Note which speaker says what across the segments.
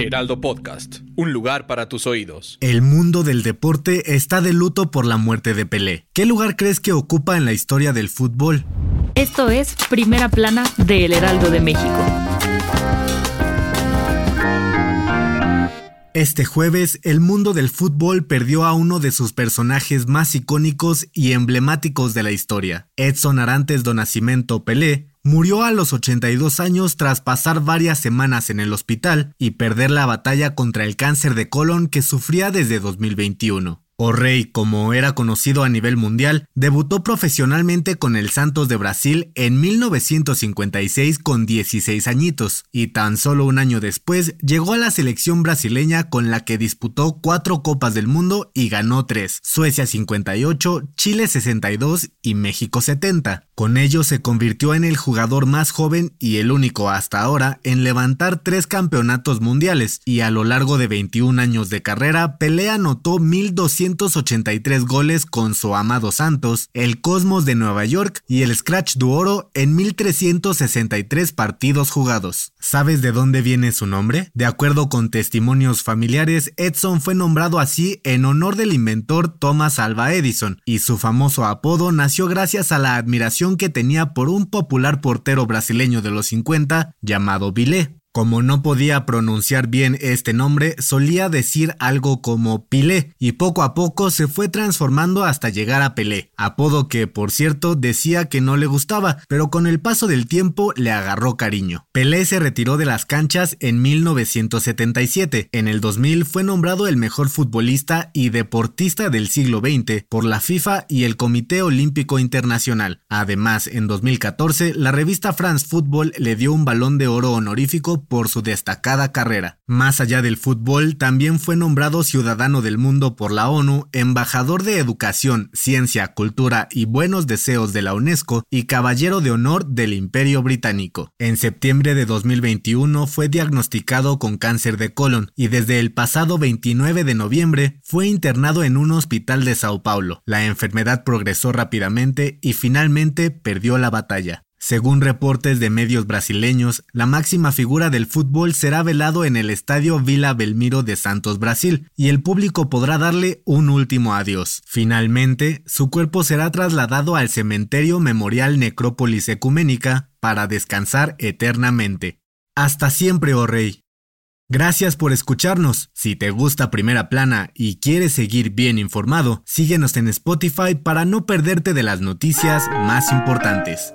Speaker 1: Heraldo Podcast, un lugar para tus oídos.
Speaker 2: El mundo del deporte está de luto por la muerte de Pelé. ¿Qué lugar crees que ocupa en la historia del fútbol?
Speaker 3: Esto es Primera Plana de El Heraldo de México.
Speaker 2: Este jueves, el mundo del fútbol perdió a uno de sus personajes más icónicos y emblemáticos de la historia. Edson Arantes do Nascimento Pelé murió a los 82 años tras pasar varias semanas en el hospital y perder la batalla contra el cáncer de colon que sufría desde 2021. O'Reilly, como era conocido a nivel mundial, debutó profesionalmente con el Santos de Brasil en 1956 con 16 añitos y tan solo un año después llegó a la selección brasileña con la que disputó cuatro Copas del Mundo y ganó tres, Suecia 58, Chile 62 y México 70. Con ello se convirtió en el jugador más joven y el único hasta ahora en levantar tres campeonatos mundiales y a lo largo de 21 años de carrera Pelé anotó 1283 goles con su amado Santos, el Cosmos de Nueva York y el Scratch du Oro en 1363 partidos jugados. ¿Sabes de dónde viene su nombre? De acuerdo con testimonios familiares, Edson fue nombrado así en honor del inventor Thomas Alva Edison y su famoso apodo nació gracias a la admiración que tenía por un popular portero brasileño de los 50 llamado Vilé. Como no podía pronunciar bien este nombre, solía decir algo como Pilé y poco a poco se fue transformando hasta llegar a Pelé, apodo que por cierto decía que no le gustaba, pero con el paso del tiempo le agarró cariño. Pelé se retiró de las canchas en 1977. En el 2000 fue nombrado el mejor futbolista y deportista del siglo XX por la FIFA y el Comité Olímpico Internacional. Además, en 2014 la revista France Football le dio un balón de oro honorífico por su destacada carrera. Más allá del fútbol, también fue nombrado Ciudadano del Mundo por la ONU, embajador de Educación, Ciencia, Cultura y Buenos Deseos de la UNESCO y Caballero de Honor del Imperio Británico. En septiembre de 2021 fue diagnosticado con cáncer de colon y desde el pasado 29 de noviembre fue internado en un hospital de Sao Paulo. La enfermedad progresó rápidamente y finalmente perdió la batalla. Según reportes de medios brasileños, la máxima figura del fútbol será velado en el estadio Vila Belmiro de Santos, Brasil, y el público podrá darle un último adiós. Finalmente, su cuerpo será trasladado al cementerio Memorial Necrópolis Ecuménica para descansar eternamente. Hasta siempre, oh rey. Gracias por escucharnos. Si te gusta Primera Plana y quieres seguir bien informado, síguenos en Spotify para no perderte de las noticias más importantes.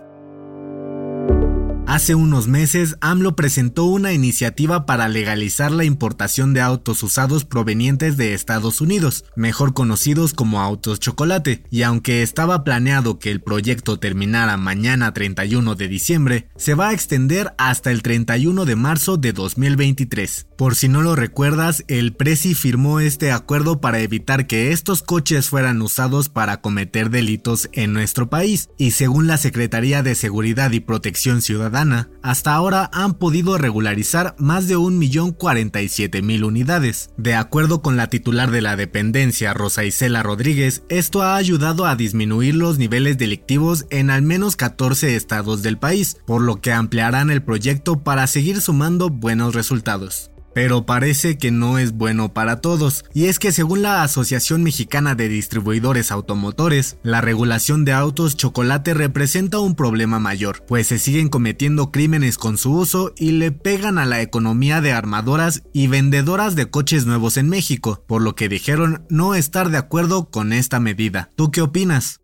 Speaker 2: Hace unos meses, AMLO presentó una iniciativa para legalizar la importación de autos usados provenientes de Estados Unidos, mejor conocidos como autos chocolate, y aunque estaba planeado que el proyecto terminara mañana 31 de diciembre, se va a extender hasta el 31 de marzo de 2023. Por si no lo recuerdas, el Prezi firmó este acuerdo para evitar que estos coches fueran usados para cometer delitos en nuestro país, y según la Secretaría de Seguridad y Protección Ciudadana, hasta ahora han podido regularizar más de 1.047.000 unidades. De acuerdo con la titular de la dependencia, Rosa Isela Rodríguez, esto ha ayudado a disminuir los niveles delictivos en al menos 14 estados del país, por lo que ampliarán el proyecto para seguir sumando buenos resultados. Pero parece que no es bueno para todos, y es que según la Asociación Mexicana de Distribuidores Automotores, la regulación de autos chocolate representa un problema mayor, pues se siguen cometiendo crímenes con su uso y le pegan a la economía de armadoras y vendedoras de coches nuevos en México, por lo que dijeron no estar de acuerdo con esta medida. ¿Tú qué opinas?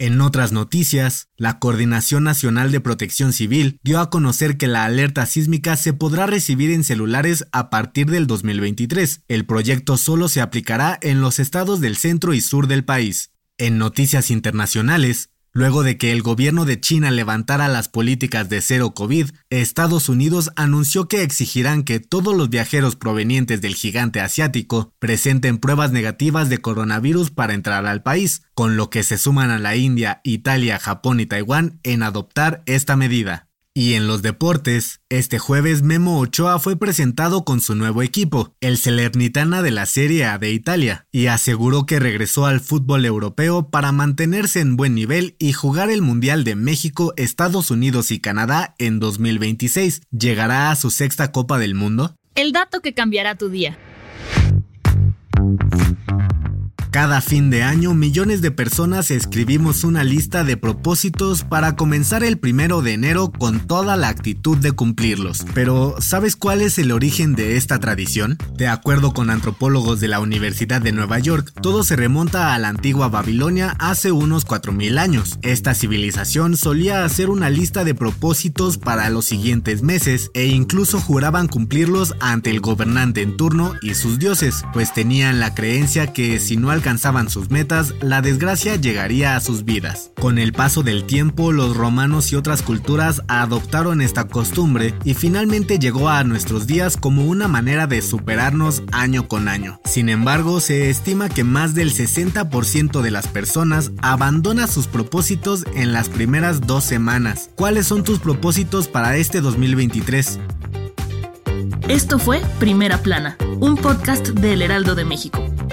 Speaker 2: En otras noticias, la Coordinación Nacional de Protección Civil dio a conocer que la alerta sísmica se podrá recibir en celulares a partir del 2023. El proyecto solo se aplicará en los estados del centro y sur del país. En noticias internacionales, Luego de que el gobierno de China levantara las políticas de cero COVID, Estados Unidos anunció que exigirán que todos los viajeros provenientes del gigante asiático presenten pruebas negativas de coronavirus para entrar al país, con lo que se suman a la India, Italia, Japón y Taiwán en adoptar esta medida. Y en los deportes, este jueves Memo Ochoa fue presentado con su nuevo equipo, el Salernitana de la Serie A de Italia, y aseguró que regresó al fútbol europeo para mantenerse en buen nivel y jugar el Mundial de México, Estados Unidos y Canadá en 2026. ¿Llegará a su sexta Copa del Mundo?
Speaker 3: El dato que cambiará tu día.
Speaker 2: Cada fin de año millones de personas escribimos una lista de propósitos para comenzar el primero de enero con toda la actitud de cumplirlos. Pero ¿sabes cuál es el origen de esta tradición? De acuerdo con antropólogos de la Universidad de Nueva York, todo se remonta a la antigua Babilonia hace unos 4.000 años. Esta civilización solía hacer una lista de propósitos para los siguientes meses e incluso juraban cumplirlos ante el gobernante en turno y sus dioses, pues tenían la creencia que si no alcanzaban sus metas, la desgracia llegaría a sus vidas. Con el paso del tiempo, los romanos y otras culturas adoptaron esta costumbre y finalmente llegó a nuestros días como una manera de superarnos año con año. Sin embargo, se estima que más del 60% de las personas abandona sus propósitos en las primeras dos semanas. ¿Cuáles son tus propósitos para este 2023?
Speaker 3: Esto fue Primera Plana, un podcast de El Heraldo de México.